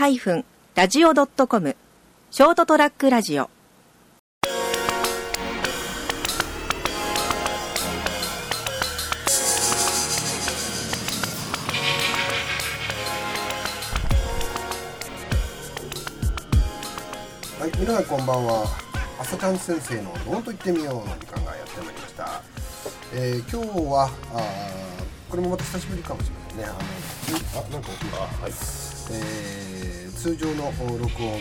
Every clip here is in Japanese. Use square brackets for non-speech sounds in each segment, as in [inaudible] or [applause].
ST-radio.com ショートトラックラジオはい、皆さんこんばんは。朝ちゃん先生の「どうと言ってみよう」の時間がやってまいりました。えー、今日はあーこれもまた久しぶりかもしれませんね。あのあなんか音がはい。えー、通常の録音といい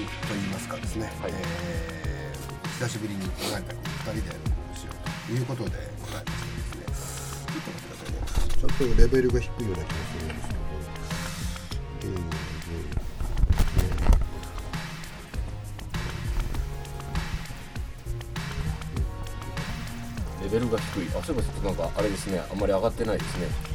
ますかですね。はいえー、久しぶりに考えた2人で録音しようということでございましてですね。ちょっと待ってくださいね。ちょっとレベルが低いような気がするんですけど。えーえーレベルが低いあそういえばちょっとなんかあれですねあんまり上がってないですね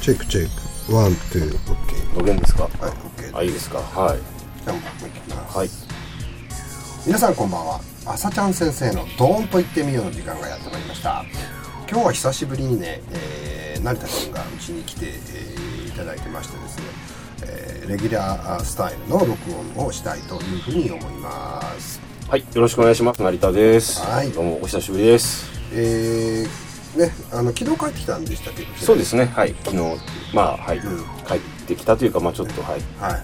チェックチェックワン、ツー、オッケー。どげんですか？はい、オッケー。あいいですか？はいじゃあもういきます。はい皆さんこんばんは。朝ちゃん先生のドーンと言ってみようの時間がやってまいりました。今日は久しぶりにね、えー、成田君がうちに来て、えーいただいてましてですね、えーレギュラースタイルの録音をしたいというふうに思います。はいよろしくお願いします成田ですはいどうもお久しぶりですえー、ね、あの、昨日帰ってきたんでしたけ？ど、そうですね。はい。昨日まあはい、うん帰ってきたというかまあちょっとはい。はい。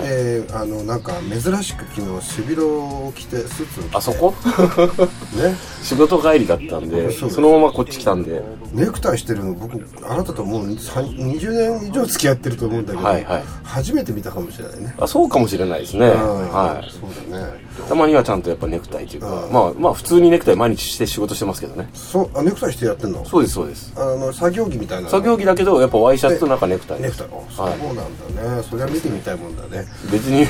えー、あの、なんか珍しく昨日、背広を着て、スーツを着て。あそこ？[laughs] ね。仕事帰りだったんでそのままこっち来たんで。ネクタイしてるの僕あなたともうさん20年以上付き合ってると思うんだけど、はいはい。初めて見たかもしれないね、あそうかもしれないですね。うん。はい。そうだねたまにはちゃんとやっぱネクタイというかうん。まあまあ普通にネクタイ毎日して仕事してますけどね。そうあネクタイしてやってんの？そうですそうです。あの作業着みたいな作業着だけどやっぱワイシャツとなんかネクタイネクタイ。あそうはい。なんだね、それは見てみたいもんだね。別に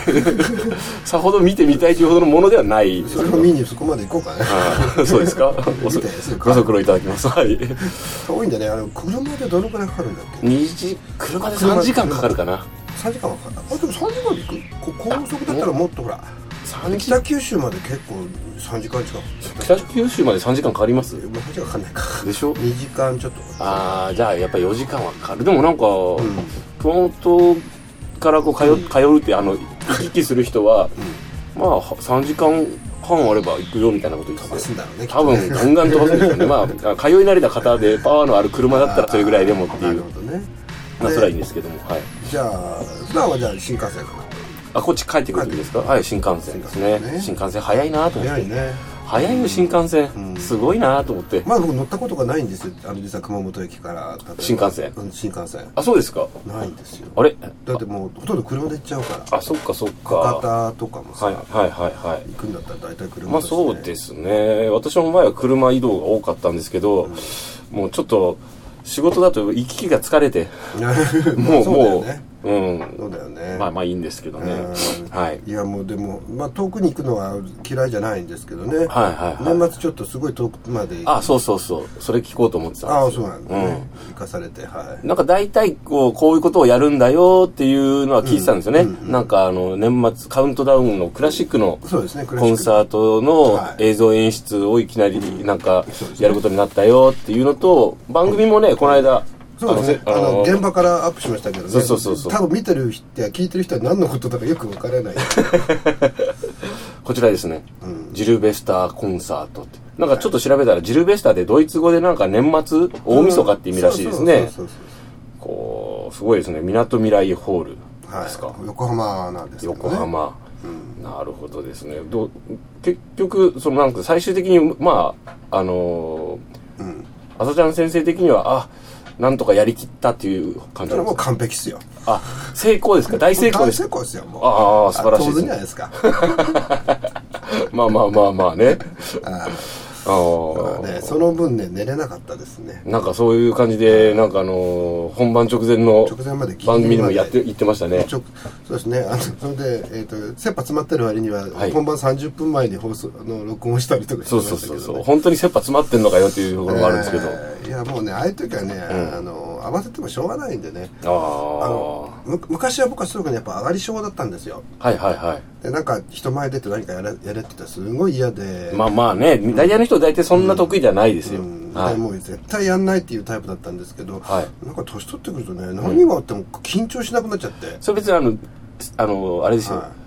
[laughs] さほど見てみたいというほどのものではない。それを見にそこまで行こうかね。あそうです [laughs] か？ご足労いただきます。はい。遠いんだね。あの車でどのくらいかかるんだっけ？2時車で3時間かかるかな。3時間はかかる。あでも3時間で行く。こ高速だったらもっとほら。3時北九州まで結構3時間近く。北九州まで3時間かかります？もう3時間かかんないか。でしょ？2時間ちょっと。ああじゃあやっぱり4時間はかかる。でもなんか、ん。熊本からこう通,、通うってあの行き来する人は、まあ3時間半あれば行くよみたいなこと言って飛ばすんだろうね多分ガンガン飛ばすんですよね。まあ通い慣れた方でパワーのある車だったらそれぐらいでもってないう。[laughs] るほどね。まあそれはいいんですけどもはい。じゃあ普段はじゃあ新幹線かあこっち帰ってくる時ですか？はい。新幹線ですね。新幹線早いなと思って。な早いね。早いよ新幹線、うん。すごいなと思って、まだ僕乗ったことがないんですよ。あの実は熊本駅から。新幹線。うん新幹線。あそうですか？ないんですよ。あれ？だってもうほとんど車で行っちゃうから。あそっかそっか。博多とかもさ、はいはいはいはい。行くんだったら大体車まあそうですすね。私も前は車移動が多かったんですけど、もうちょっと仕事だと行き来が疲れて。[laughs] もうそうだよもうねうん。そうだよねまあまあいいんですけどね。うん。はい。いやもうでも、まあ、遠くに行くのは嫌いじゃないんですけどね、はいはいはい。年末ちょっとすごい遠くまで。あそうそうそう。それ聞こうと思ってたんですよ。ああそうなんだね、行かされてはい。なんか大体こうこういうことをやるんだよっていうのは聞いてたんですよね、うんうんなんかあの年末カウントダウンのクラシックのコンサートのはい。映像演出をいきなりなんかやることになったよっていうのと番組もねこの間そうですね。あの現場からアップしましたけどね。そうそうそうそう。多分見てる人や聞いてる人は何のことだかよくわからない。[laughs] こちらですね、うん。ジルベスターコンサートって。なんかちょっと調べたらジルベスターでドイツ語でなんか年末大晦日って意味らしいですね。そうそうそうこうすごいですね。みなとみらいホールですか、はい、横浜なんですね。横浜、うん。なるほどですね。ど結局そのなんか最終的にまああのうん。ー、朝ちゃん先生的にはあなんとかやりきったっていう感じそれはもう完璧っすよ。あ成功ですか？大成功です大成功ですよもう。ああ素晴らしい当ですね。然じゃないですか。[laughs] まあまあまあまあね。ああね、その分ね寝れなかったですね。なんかそういう感じで、なんかあのー本番直前の番組でもやって、言ってましたね。ちょそうですね。あのそれで、えー、と切羽詰まってる割には、はい。本番30分前に放送の録音したりとかしてそうましたけど、ね、そうそうそう。本当に切羽詰まってんのかよっていうところもあるんですけど。えーいやもうねああいう時はね、ん。あの合わせてもしょうがないんでねあ。のむ昔は僕はすごくねやっぱ上がり症だったんですよはいはいはい。でなんか人前出て何かやれやれって言ったらすごい嫌でまあまあね、大体の人大体そんな得意じゃないですよ。うんでもう絶対やんないっていうタイプだったんですけど、はいなんか年取ってくるとね何があっても緊張しなくなっちゃって、それ別にあの、あの、あれですよ。はい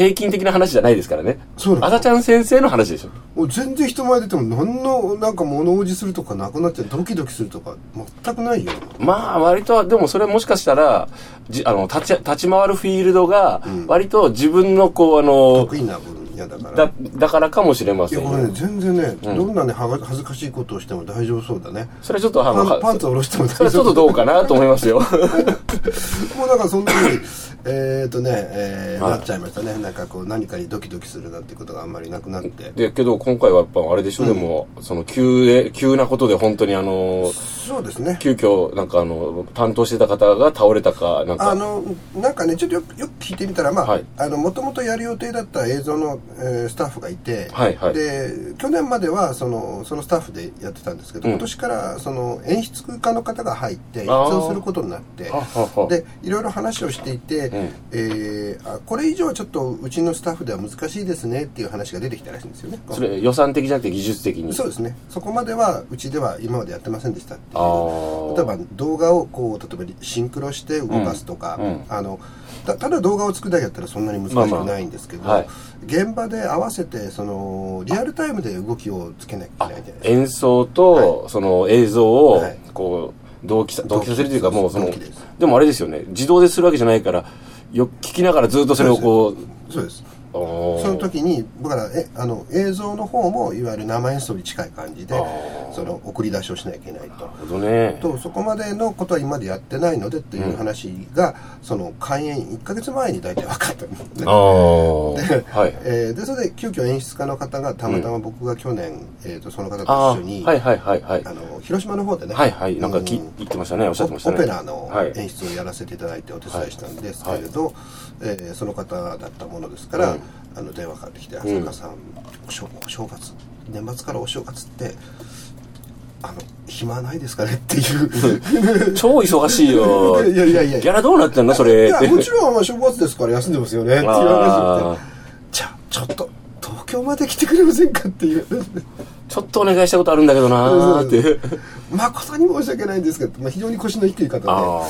平均的な話じゃないですからね。そうあさちゃん先生の話でしょ。もう全然人前出ても何のなんか物おじするとかなくなっちゃう。ドキドキするとか全くないよ。まあ、割と、でもそれもしかしたら、じあの、立ち、立ち回るフィールドが、割と自分のこう、あの、得意な分野だから。だ、だからかもしれませんよ。いやこれね。全然ね、どんなね恥ずかしいことをしても大丈夫そうだね。それはちょっと、あの、パンツ下ろしても大それはちょっと丈夫どうかなと思いますよ。[laughs] もうなんかそんなにえっとね、えーはい。なっちゃいましたね。なんかこう何かにドキドキするなんてことがあんまりなくなって。で、けど今回はやっぱあれでしょ、でも、その急で、急なことで本当にあの、そうですね。急遽、なんかあの、担当してた方が倒れたか、なんか、あのなんかねちょっとよくよく聞いてみたらまあ、はい。あのもともとやる予定だった映像の、えースタッフがいて、はいはい。で去年まではそのそのスタッフでやってたんですけど、うん。今年からその演出家の方が入って演出をすることになってははは。でいろいろ話をしていて、んえーあこれ以上はちょっとうちのスタッフでは難しいですねっていう話が出てきたらしいんですよね。それ予算的じゃなくて技術的に。そうですね。そこまではうちでは今までやってませんでしたっていう。例えば動画をこう例えばシンクロして動かすとか、うんうん。あのたただ動画を作るだけだったらそんなに難しくないんですけど、まあまあはい。現場で合わせてそのリアルタイムで動きをつけなきゃいけないじゃないですか。演奏と、その映像をはい、こう、同期さ、同期させるというか、もうそのでもあれですよね、自動でするわけじゃないから、よ、聞きながらずっとそれをこう、そうですその時にだからえあの映像の方もいわゆる生演奏に近い感じでその送り出しをしなきゃいけないと。なるほどね。とそこまでのことは今までやってないのでっていう話が、その開演1か月前に大体分かったんです。で,、はい。えーでそれで急遽演出家の方がたまたま僕が去年、えー、とその方とあ一緒にあ、はいはいはいはい。あの広島の方でねはいはい。なんかき、う言ってましたね、おっしゃってましたね。オペラのはい。演出をやらせていただいてお手伝いしたんですけれど、えーその方だったものですから、うん。あの電話かかってきて「浅香さん、お正お正月年末からお正月ってあの暇ないですかね?」っていう。超忙しいよ。[laughs] いやいやいやギャラどうなってんの？それ。いやもちろんまあ正月ですから休んでますよね。っていう話あをして。じゃあちょっと東京まで来てくれませんかっていう。ちょっとお願いしたことあるんだけどなーって。誠に申し訳ないんですけど、まあ、非常に腰の低い方で、あ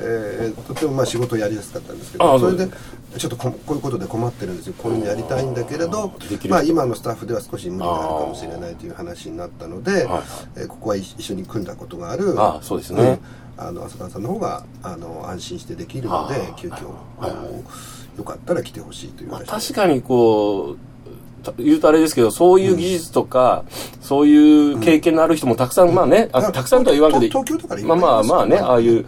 えーとてもまあ仕事をやりやすかったんですけどそれでちょっとここういうことで困ってるんですよ。こういうのやりたいんだけれどまあ、今のスタッフでは少し無理があるかもしれないという話になったので、はいえーここは一緒に組んだことがあるああそうですね。うんあの浅川さんの方があの安心してできるので急遽、はいよかったら来てほしいというまあ話確かにこう、た言うとあれですけど、そういう技術とか、そういう経験のある人もたくさん、まあね、あたくさんとは言わんけど、東京とかでまあまあまあね、ああいう、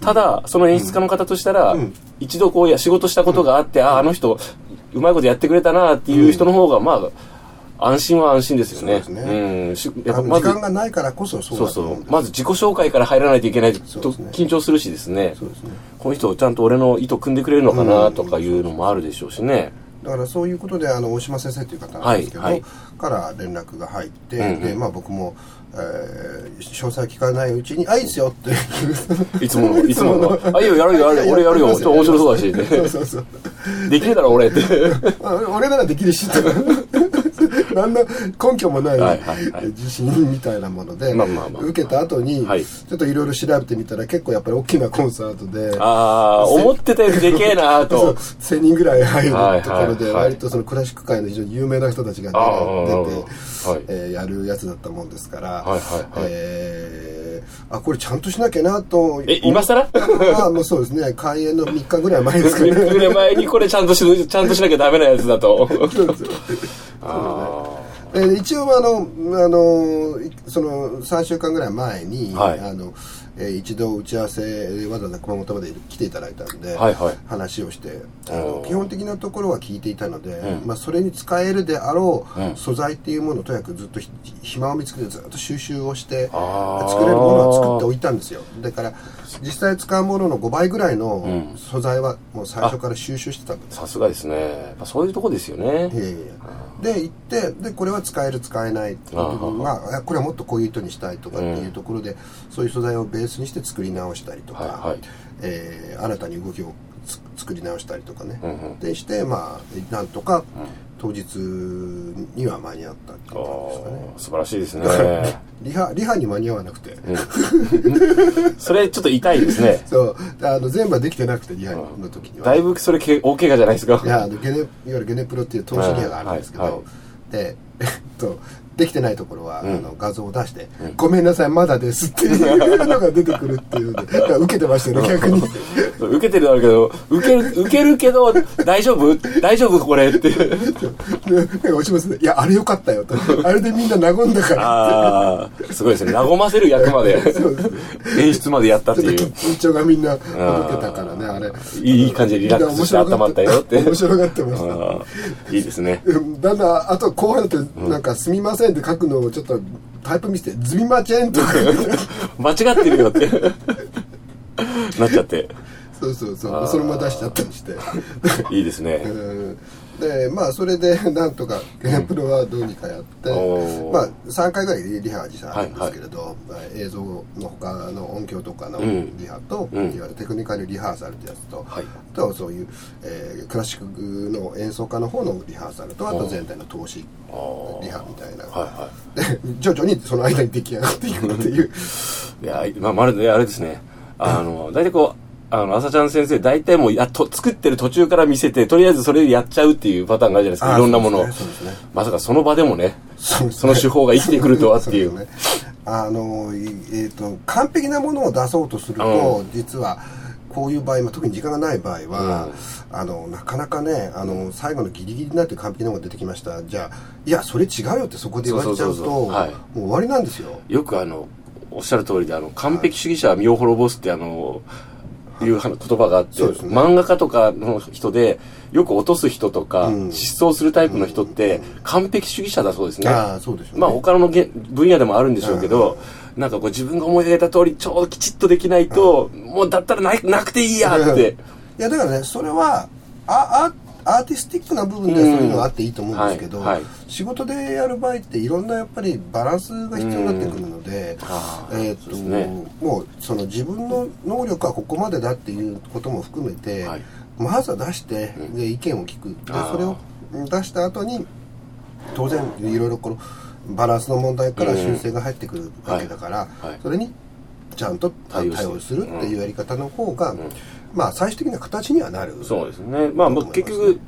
ただ、その演出家の方としたら、うん一度こうや仕事したことがあって、ああ、あの人、うまいことやってくれたなっていう人の方が、まあ、安心は安心ですよね。そうですねうん。しやっぱまず、時間がないからこそそうそうそうんで。すうまず自己紹介から入らないといけないと緊張するしですね。そうですねこの人ちゃんと俺の意図組んでくれるのかなとかいうのもあるでしょうしね。だからそういうことであの大島先生という方なんですけど、はいはいから連絡が入って、うんうんでまあ、僕も、えー詳細聞かないうちに「あいいっすよ」って [laughs] [laughs] いつもの、いつもの。あ、いいよ、やるよ、やるよ、俺やるよ、ちょっと面白そうだし、[laughs] そうそうそう。できるだろ、俺って。あ俺ならできるし。とか [laughs] 何の根拠もないはいはいはい。自信みたいなもので、受けた後に、はい。ちょっといろいろ調べてみたら結構やっぱり大きなコンサートでああ、思ってたよりでけえなと。[laughs] 1000人ぐらい入るはいところで、割とそのクラシック界の非常に有名な人たちが出て、はい。えーやるやつだったもんですから、あこれちゃんとしなきゃなと。え今更？ま [laughs] あもうそうですね。開演の3日ぐらい前ですか3ね日ぐらい前にこれちゃんとし、ちゃんとしなきゃダメなやつだと。そうですよあえー一応あのあのいその3週間ぐらい前に、はい。あのえー一度打ち合わせわざわざ熊本まで来ていただいたんで、はいはい。話をしてあの基本的なところは聞いていたので、うん。まあ、それに使えるであろう、うん。素材っていうものをとにかくずっとひ暇を見つけてずっと収集をして作れるものを作っておいたんですよ。だから実際使うものの5倍ぐらいのうん。素材はもう最初から収集してたんです。さすがですね。そういうとこですよね。いやいやで行ってでこれは使える使えないっていう部分があこれはもっとこういう糸にしたいとかっていうところで、そういう素材をベースにして作り直したりとか、はいはいえー新たに動きをつ作り直したりとかね、うんうんでしてまあなんとか当日には間に合ったっていう感じですかね。素晴らしいですね。[laughs] リハリハに間に合わなくて、[laughs] それちょっと痛いですね。[laughs] そう。あの全部はできてなくてリハの時には、だいぶそれけ大怪我じゃないですか。いやあのゲネいわゆるゲネプロっていう投資リハがあるんですけど、はい。はい。でえっとできてないところは、ん。あの画像を出して、ごめんなさいまだです」っていうのが出てくるっていうので受けてましたよね逆に受けてるだろうけど受ける受けるけど大丈夫？大丈夫これって。でなんか落ちますね「いやあれよかったよ」と「あれでみんな和んだから」ああすごいですね。和ませる役まで。演出までやったっていう。緊張がみんなほどけたからねあれ。いい感じでリラックスして温まったよって。面白がってました。いいですね。うんだんだんあと後半だってなんか「すみません」って書くのをちょっとタイプ見せて「ズミマチェン」とか。[laughs] 間違ってるよって。なっちゃってそうそうそう。そのまま出しちゃったりして。[laughs] いいですね。うん。でまあそれで [laughs] なんとかプロはどうにかやって、まあ3回ぐらいリハは実際あるんですけれど、まあ映像の他の音響とかのうん。リハと、うん。いわゆるテクニカルリハーサルってやつと、はい。あとはそういう、えークラシックの演奏家の方のリハーサルとあと全体の投資リハみたいな、はいはで徐々にその間に出来上がっていくっていう。い [laughs] いやまあまるであれですね。あの大体こうあの、朝ちゃん先生、大体もうやっと、作ってる途中から見せて、とりあえずそれでやっちゃうっていうパターンがあるじゃないですか。いろんなものねねまさかその場でもね、そねその手法が生きてくるとはっていう。そですねあの、いえっ、と、完璧なものを出そうとすると、う実は、こういう場合、まあ、特に時間がない場合は、あの、なかなかね、あの、最後のギリギリになって完璧なものが出てきました。じゃあ、いや、それ違うよってそこで言われちゃうと、もう終わりなんですよ。よくあの、おっしゃる通りで、あの、完璧主義者は身を滅ぼすってあの、いう言葉があって、ね漫画家とかの人で、よく落とす人とか、うん失踪するタイプの人って、完璧主義者だそうですね。ああ、そうでしょう、ね。まあ他のげ分野でもあるんでしょうけど、なんかこう自分が思い描いた通りちょうどきちっとできないと、もうだったらななくていいやって。[laughs] いやだからねそれはああアーティスティックな部分ではそういうのがあっていいと思うんですけど、仕事でやる場合っていろんなやっぱりバランスが必要になってくるので、えーともうその自分の能力はここまでだっていうことも含めて、はい。まずは出して、で意見を聞く。でそれを出した後に当然いろいろこのバランスの問題から修正が入ってくるわけだから、それにちゃんと対対応するっていうやり方の方が、まあ最終的な形にはなる。そうですね。まあ結局、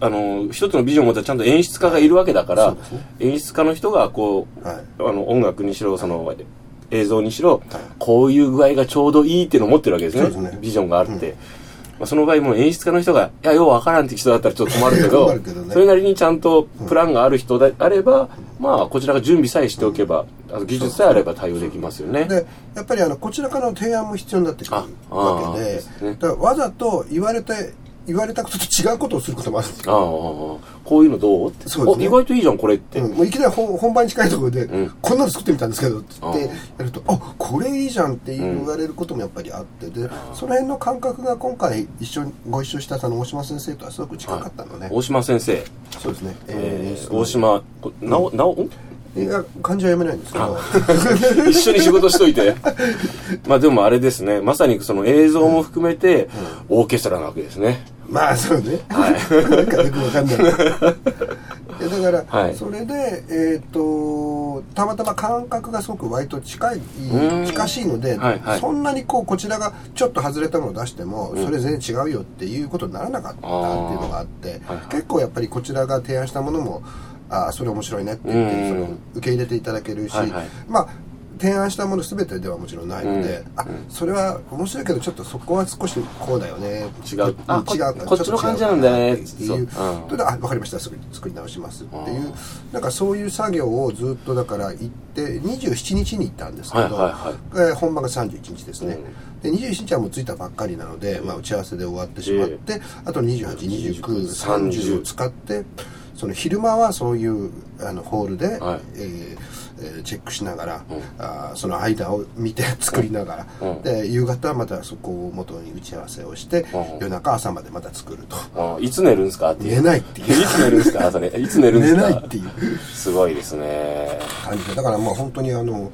あの、一つのビジョンを持ったちゃんと演出家がいるわけだから、そうですね。演出家の人がこう、はい。あの音楽にしろ、その映像にしろ、こういう具合がちょうどいいっていうのを持ってるわけですね。ね。ビジョンがあって。まあ、その場合も演出家の人が、いや、ようわからんって人だったらちょっと困るけど、[laughs] 困るけどね。それなりにちゃんとプランがある人であれば、まあ、こちらが準備さえしておけば、あの技術さえあれば対応できますよね。でやっぱりあのこちらからの提案も必要になってくるわけでですねだからわざと言われて言われたことと違うことをすることもあるんですよ。ああ、こういうのどうって。そうですね。お意外といいじゃん、これって。うん、もういきなり本本番に近いところで、うん。こんなの作ってみたんですけどって言ってあやるとあこれいいじゃんって言われることもやっぱりあってでその辺の感覚が今回一緒にご一緒したその大島先生とはすごく近かったのね、大島先生、そうですね、えーー大島、こなお、なお、ん？いや漢字は読めないんですけど。一緒に仕事しといて。[laughs] まあでもあれですね、まさにその映像も含めて、オーケストラなわけですね。まあそうね、はい。なんかよくわかんない。[laughs] いやだから、はい。それでえっ、とたまたま感覚がすごく割と近いん。近しいので、そんなにこうこちらがちょっと外れたものを出しても、それ全然違うよっていうことにならなかったっていうのがあって結構やっぱりこちらが提案したものもああそれ面白いねって言って、うん。それを受け入れていただけるし、はいはい。まあ提案したもの全てではもちろんないので、うん。あそれは面白いけどちょっとそこは少しこうだよね。違う。違うこっちの感じなんだねっていう。そう。うん。あ分かりました。すぐ作り直しますっていうなんかそういう作業をずっとだから行って27日に行ったんですけど、はいはい本番が31日ですね、で21日はもう着いたばっかりなので、まあ、打ち合わせで終わってしまって、あと282930を使ってその昼間はそういうあのホールで、はい。えーえーチェックしながら、あーその間を見て作りながら、うん。で夕方はまたそこを元に打ち合わせをして、うん。夜中朝までまた作ると。あいつ寝るんですか？っていう。寝ないっていう。[laughs] いつ寝るんですか？朝ね。いつ寝るんで寝すか？ないっていう。すごいですね。感じで。だからまあ本当にあの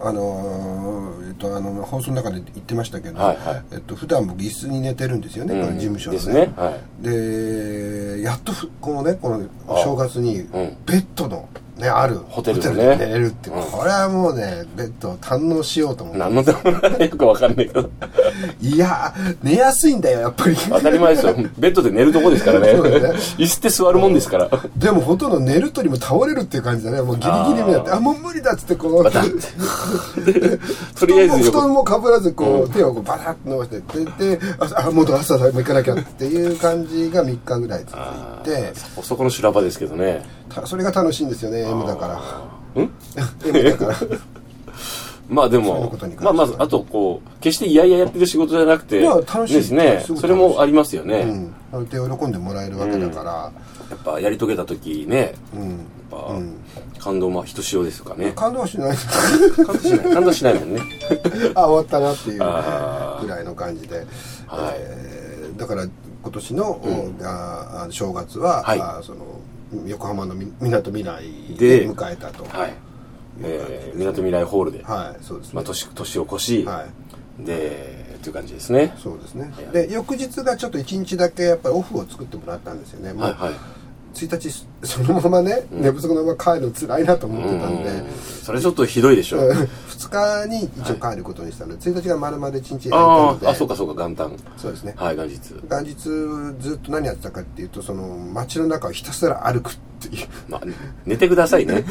あのーえっと、あの放送の中で言ってましたけど、はいはい。えっと普段僕椅子に寝てるんですよね、うん。この事務所のですね。はい。でやっとふこのねこのあ正月にん。ベッドの、ね、ある。ホテルのね。で寝れるって、う。ん。これはもうねベッドを堪能しようと思って何のでもないよくわかんないけど。いや寝やすいんだよやっぱり。当たり前ですよ。ベッドで寝るとこですからね。ね。椅子って座るもんですから。でもほとんど寝るとにも倒れるっていう感じだね。もうギリギリになってあもう無理だっつってこう。また。[laughs] とりあえず布団横もかぶらずこう、手をこうバタッと伸ばしてででああもう朝だもう行かなきゃっていう感じが3日ぐらい続あいて。ーそこそこの修羅場ですけどね。たそれが楽しいんですよね M だから。うん？[laughs] M だから。[laughs] まあでもまあまずあとこう決して嫌々やってる仕事じゃなくていや楽しい。ですね。それもありますよね、うん。で喜んでもらえるわけだから。やっぱやり遂げた時ねうん、やっぱうん。感動まあひとしおですかね。感動はしない。感動しない。感動しないもんね。[laughs] あ終わったなっていうぐらいの感じで、はい。えーだから今年の、正月は、はい。あその横浜のみみなとみらいでで迎えたと。はい。えーみなとみらいホールで、はいそうですね、まあ、年年を越し、はい。でという感じですね。そうですね。で翌日がちょっと1日だけやっぱりオフを作ってもらったんですよね。はいはい1日そのままね、寝不足のまま帰るの辛いなと思ってたんで、うん。それちょっとひどいでしょ。う2日に一応帰ることにしたの。で、1日が丸々1日空いたので。あそうかそうか元旦。そうですね。はい元日。元日ずっと何やってたかっていうとその街の中をひたすら歩くっていう。まあ寝てくださいね。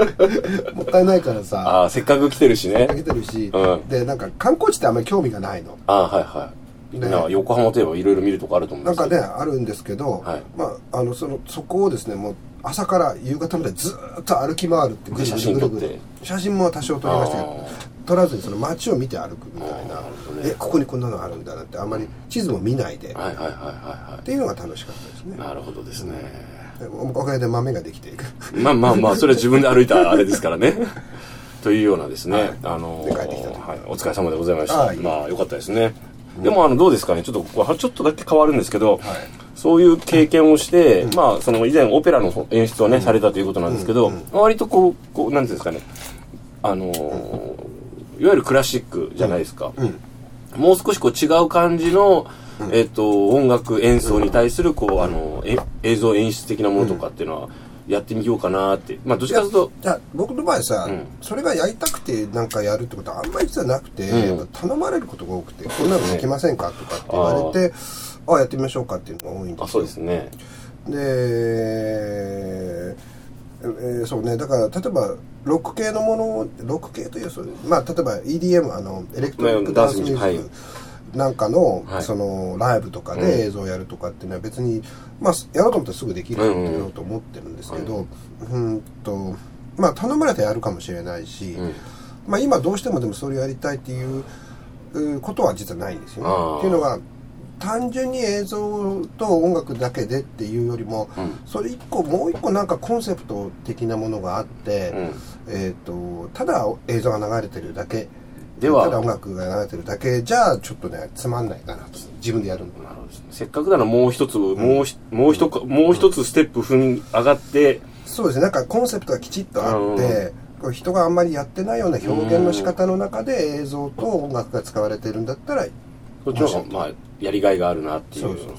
[laughs] もったいないからさ。ああせっかく来てるしね。かけてるし、うん。でなんか観光地ってあんまり興味がないの。ああはいはいね。なんか横浜といえばいろいろ見るとこあると思うんなんかですけど。ねあるんですけど、はい。まああのそのそこをですねもう朝から夕方までずーっと歩き回るってぐるぐる写真撮って。ぐ写真も多少撮りましたけどあ撮らずにその街を見て歩くみたいな。ね。えここにこんなのあるんだなってあんまり地図も見ないで、はいはいはいはいっはていうのが楽しかったですね。いなるほどですね。でおおかげで豆ができていく。まあまあまあそれは自分で歩いたあれですからね。[laughs] というようなですね、はい。あので帰ってきたと。はい、お疲れ様でございました。はい。まあよかったですね、でもあのどうですかね？ちょっとちょっとだけ変わるんですけど、はい。そういう経験をして、まあその以前オペラの演出をね、されたということなんですけど、割とこうこうなんていうんですかね？あのーいわゆるクラシックじゃないですか、うん。もう少しこう違う感じの、えっ、と、音楽演奏に対する、こう、あの、え映像演出的なものとかっていうのは、やってみようかなって。まあ、どっちかというと、いや僕の場合さ、うん。それがやりたくてなんかやるってことはあんまり実はなくて、うん。頼まれることが多くて、こんなのできませんかとかって言われてああやってみましょうかっていうのが多いんですよ。あ、そうですね。で、えーそうね。だから例えばロック系のものをロック系というまあ例えば EDM あのエレクトリックダンスミュージックなんかの,、はい。そのライブとかで映像をやるとかっていうのは別に、まあ、やろうと思ったらすぐできるってうと思ってるんですけど、うん。とまあ頼まれたらやるかもしれないし、うん。まあ、今どうしてもでもそれをやりたいっていううことは実はないんですよね。っていうのが単純に映像と音楽だけでっていうよりも、うん。それ一個もう一個なんかコンセプト的なものがあって、えー、とただ映像が流れてるだけでは。ただ音楽が流れてるだけ。じゃあちょっとねつまんないかなと。自分でやるのなるほどせっかくならもう一つ、もうひもう一個もう一つステップ踏み上がって、そうですね。なんかコンセプトがきちっとあって、こう人があんまりやってないような表現の仕方の中で映像と音楽が使われてるんだったらそっちの方が、まあ、やりがいがあるなっていう。そうそうそ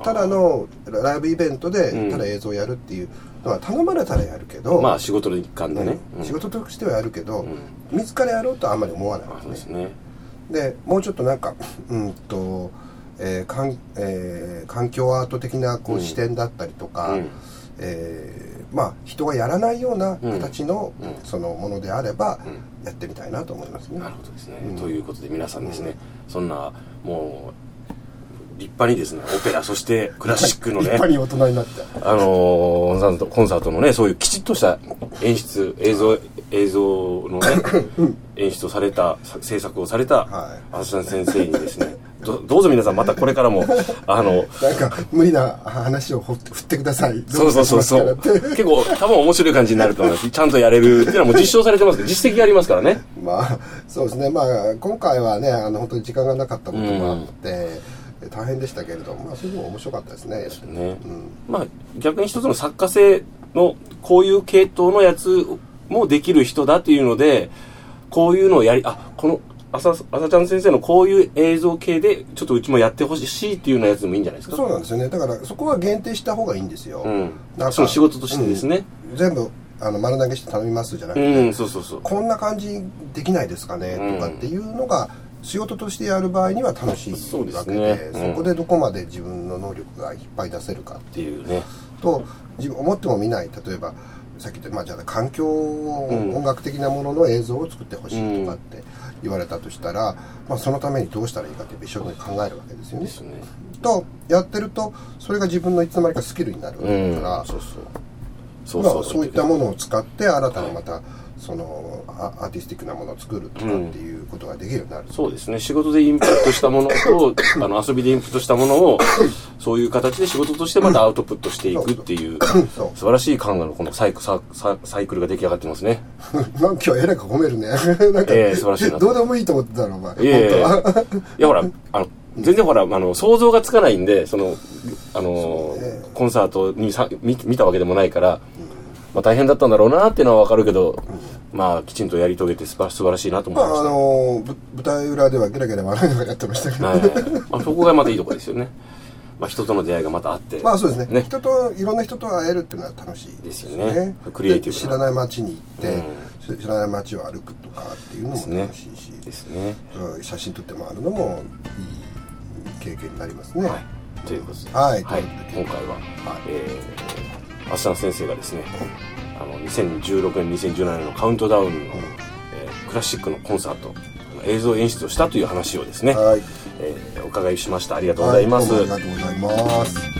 う。ただのライブイベントでうん。ただ映像をやるっていうのは頼まれたらやるけど、まあ、仕事の一環でね。うん。仕事としてはやるけど、ん。自らやろうとはあんまり思わない。ですねですね。でもうちょっとなんかうんと、えーかんえー環境アート的なこう、うん視点だったりとか、うん。えーまあ人がやらないような形の、うん。そのものであれば、うやってみたいなと思いますね。なるほどですね。うん。ということで皆さんですね、そんな、もう、立派にですね、オペラ、そしてクラシックのね [laughs] 立派、に大人になって。あのーコンサート、のね、そういうきちっとした演出、映像、映像のね、[laughs] 演出をされた、さ制作をされたはい、浅田先生にですね、[laughs] どどうぞ皆さんまたこれからも、あの、なんか無理な話を振ってください。そうそうそうそう結構多分面白い感じになると思います。ちゃんとやれるっていうのはもう実証されてますけど、実績がありますからね。まあそうですねまあ今回はねあの本当に時間がなかったこともあって、大変でしたけれどもまあそれでも面白かったですね。ね。うん。まあ逆に一つの作家性のこういう系統のやつもできる人だっていうので、こういうのをやりあこの朝朝ちゃん先生のこういう映像系でちょっとうちもやってほしいっていうようなやつでもいいんじゃないですか？そうなんですよね。だからそこは限定した方がいいんですよ、うん。なんかその仕事としてですね。うん。全部あの丸投げして頼みますじゃなくうて、んそうそうそう。こんな感じできないですかね、とかっていうのが仕事としてやる場合には楽しいわけねでそうん。こでどこまで自分の能力がいっぱい出せるかっってていうね。と自分思っても見ない。例えばさっき言った、まあ、じゃあ環境を、うん。音楽的なものの映像を作ってほしいとかって言われたとしたら、まあ、そのためにどうしたらいいかって一生懸命考えるわけですよね。ね。とやってるとそれが自分のいつの間にかスキルになるうんから、そうそう。まあ、そういったものを使って新たにまた、そのアアーティスティックなものを作るとかっていうことができるようになる、そうですね。仕事でインプットしたものと [laughs] あの遊びでインプットしたものをそういう形で仕事としてまたアウトプットしていくっていう素晴らしい考えのこのサイクサササイクルが出来上がってますね。なんか今日はえらく褒めるね。[laughs] なんか、ええ素晴らしいなどうでもいいと思ってたのお前。いやいやほらあの全然ほらあの想像がつかないんでそのあの、ね。コンサートにさ見見たわけでもないから、まあ、大変だったんだろうなっていうのはわかるけど、まあきちんとやり遂げて素晴素晴らしいなと思いました、まああのぶ舞台裏ではゲラゲラ笑いながらやってましたけど、はい。まあ、そこがまたいいところですよね、まあ、人との出会いがまたあって。まあそうですね。ね。人といろんな人と会えるっていうのは楽しいですよね。クリエイティブ知らない街に行って、知らない街を歩くとかっていうのも楽しいし、ですね。うん写真撮って回るのもいい経験になりますね、はい。ということで、はい。今回は、えー、アスタン先生がですねあの2016年2017年のカウントダウンの、えークラシックのコンサート映像演出をしたという話をですね、はい。えーお伺いしました。ありがとうございます、はい、ありがとうございます。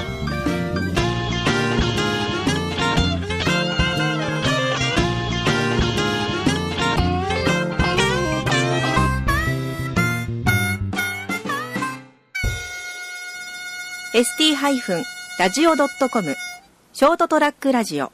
ショートトラックラジオ